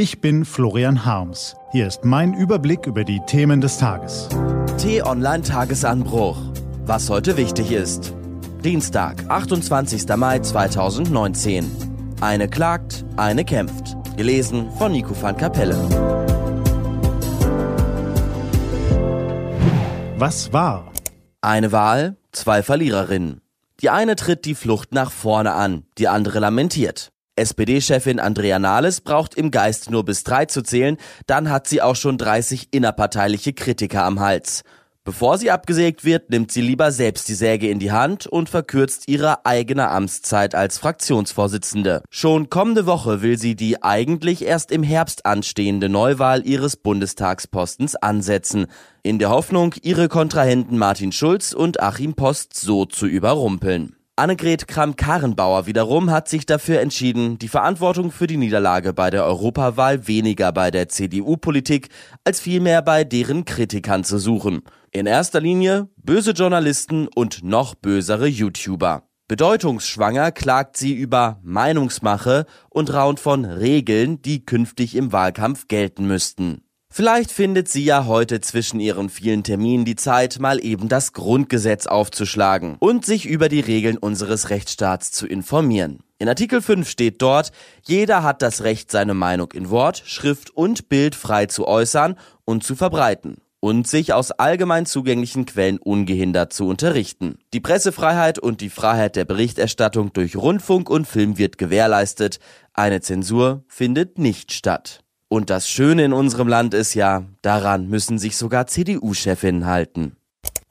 Ich bin Florian Harms. Hier ist mein Überblick über die Themen des Tages. T-Online Tagesanbruch. Was heute wichtig ist. Dienstag, 28. Mai 2019. Eine klagt, eine kämpft. Gelesen von Nico van Kapelle. Was war? Eine Wahl, zwei Verliererinnen. Die eine tritt die Flucht nach vorne an, die andere lamentiert. SPD-Chefin Andrea Nahles braucht im Geist nur bis drei zu zählen, dann hat sie auch schon 30 innerparteiliche Kritiker am Hals. Bevor sie abgesägt wird, nimmt sie lieber selbst die Säge in die Hand und verkürzt ihre eigene Amtszeit als Fraktionsvorsitzende. Schon kommende Woche will sie die eigentlich erst im Herbst anstehende Neuwahl ihres Bundestagspostens ansetzen, in der Hoffnung, ihre Kontrahenten Martin Schulz und Achim Post so zu überrumpeln. Annegret Kramp-Karrenbauer wiederum hat sich dafür entschieden, die Verantwortung für die Niederlage bei der Europawahl weniger bei der CDU-Politik als vielmehr bei deren Kritikern zu suchen. In erster Linie böse Journalisten und noch bösere YouTuber. Bedeutungsschwanger klagt sie über Meinungsmache und raunt von Regeln, die künftig im Wahlkampf gelten müssten. Vielleicht findet sie ja heute zwischen ihren vielen Terminen die Zeit, mal eben das Grundgesetz aufzuschlagen und sich über die Regeln unseres Rechtsstaats zu informieren. In Artikel 5 steht dort, jeder hat das Recht, seine Meinung in Wort, Schrift und Bild frei zu äußern und zu verbreiten und sich aus allgemein zugänglichen Quellen ungehindert zu unterrichten. Die Pressefreiheit und die Freiheit der Berichterstattung durch Rundfunk und Film wird gewährleistet, eine Zensur findet nicht statt. Und das Schöne in unserem Land ist ja, daran müssen sich sogar CDU-Chefinnen halten.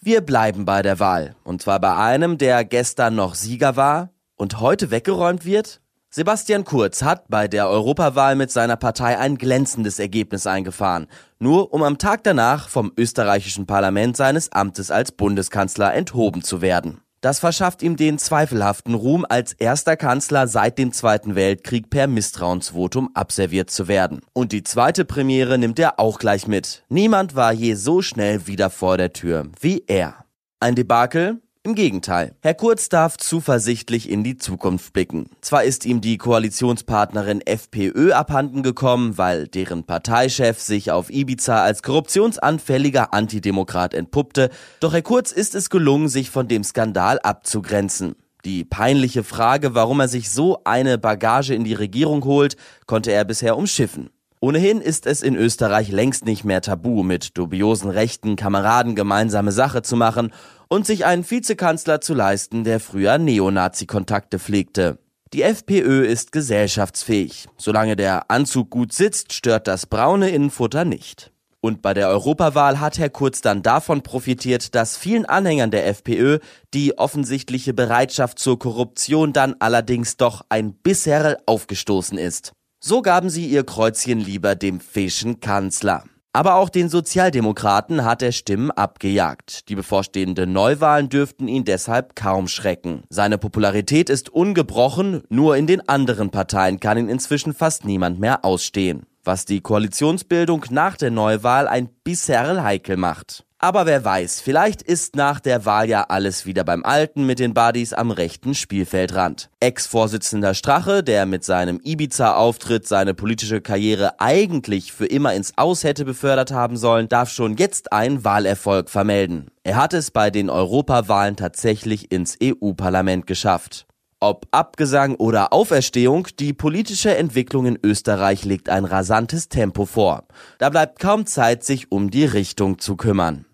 Wir bleiben bei der Wahl. Und zwar bei einem, der gestern noch Sieger war und heute weggeräumt wird. Sebastian Kurz hat bei der Europawahl mit seiner Partei ein glänzendes Ergebnis eingefahren, nur um am Tag danach vom österreichischen Parlament seines Amtes als Bundeskanzler enthoben zu werden. Das verschafft ihm den zweifelhaften Ruhm, als erster Kanzler seit dem Zweiten Weltkrieg per Misstrauensvotum abserviert zu werden. Und die zweite Premiere nimmt er auch gleich mit. Niemand war je so schnell wieder vor der Tür wie er. Ein Debakel, im Gegenteil, Herr Kurz darf zuversichtlich in die Zukunft blicken. Zwar ist ihm die Koalitionspartnerin FPÖ abhanden gekommen, weil deren Parteichef sich auf Ibiza als korruptionsanfälliger Antidemokrat entpuppte, doch Herr Kurz ist es gelungen, sich von dem Skandal abzugrenzen. Die peinliche Frage, warum er sich so eine Bagage in die Regierung holt, konnte er bisher umschiffen. Ohnehin ist es in Österreich längst nicht mehr tabu, mit dubiosen rechten Kameraden gemeinsame Sache zu machen und sich einen Vizekanzler zu leisten, der früher Neonazi-Kontakte pflegte. Die FPÖ ist gesellschaftsfähig. Solange der Anzug gut sitzt, stört das braune Innenfutter nicht. Und bei der Europawahl hat Herr Kurz dann davon profitiert, dass vielen Anhängern der FPÖ die offensichtliche Bereitschaft zur Korruption dann allerdings doch ein bisher aufgestoßen ist. So gaben sie ihr Kreuzchen lieber dem feschen Kanzler. Aber auch den Sozialdemokraten hat er Stimmen abgejagt. Die bevorstehenden Neuwahlen dürften ihn deshalb kaum schrecken. Seine Popularität ist ungebrochen, nur in den anderen Parteien kann ihn inzwischen fast niemand mehr ausstehen. Was die Koalitionsbildung nach der Neuwahl ein bisher heikel macht. Aber wer weiß, vielleicht ist nach der Wahl ja alles wieder beim Alten mit den Buddies am rechten Spielfeldrand. Ex-Vorsitzender Strache, der mit seinem Ibiza-Auftritt seine politische Karriere eigentlich für immer ins Aus hätte befördert haben sollen, darf schon jetzt einen Wahlerfolg vermelden. Er hat es bei den Europawahlen tatsächlich ins EU-Parlament geschafft. Ob Abgesang oder Auferstehung, die politische Entwicklung in Österreich legt ein rasantes Tempo vor. Da bleibt kaum Zeit, sich um die Richtung zu kümmern.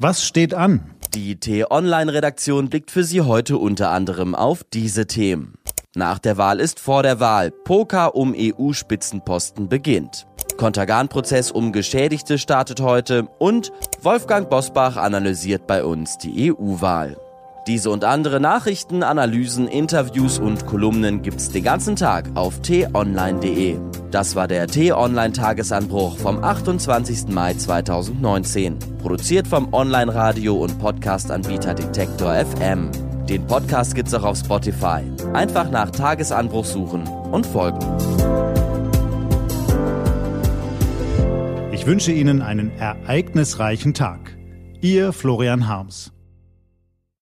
Was steht an? Die T-Online-Redaktion blickt für Sie heute unter anderem auf diese Themen. Nach der Wahl ist vor der Wahl. Poker um EU-Spitzenposten beginnt. Kontergan-Prozess um Geschädigte startet heute und Wolfgang Bosbach analysiert bei uns die EU-Wahl. Diese und andere Nachrichten, Analysen, Interviews und Kolumnen gibt's den ganzen Tag auf t-online.de. Das war der T-Online-Tagesanbruch vom 28. Mai 2019. Produziert vom Online-Radio- und Podcast-Anbieter Detektor FM. Den Podcast gibt's auch auf Spotify. Einfach nach Tagesanbruch suchen und folgen. Ich wünsche Ihnen einen ereignisreichen Tag. Ihr Florian Harms.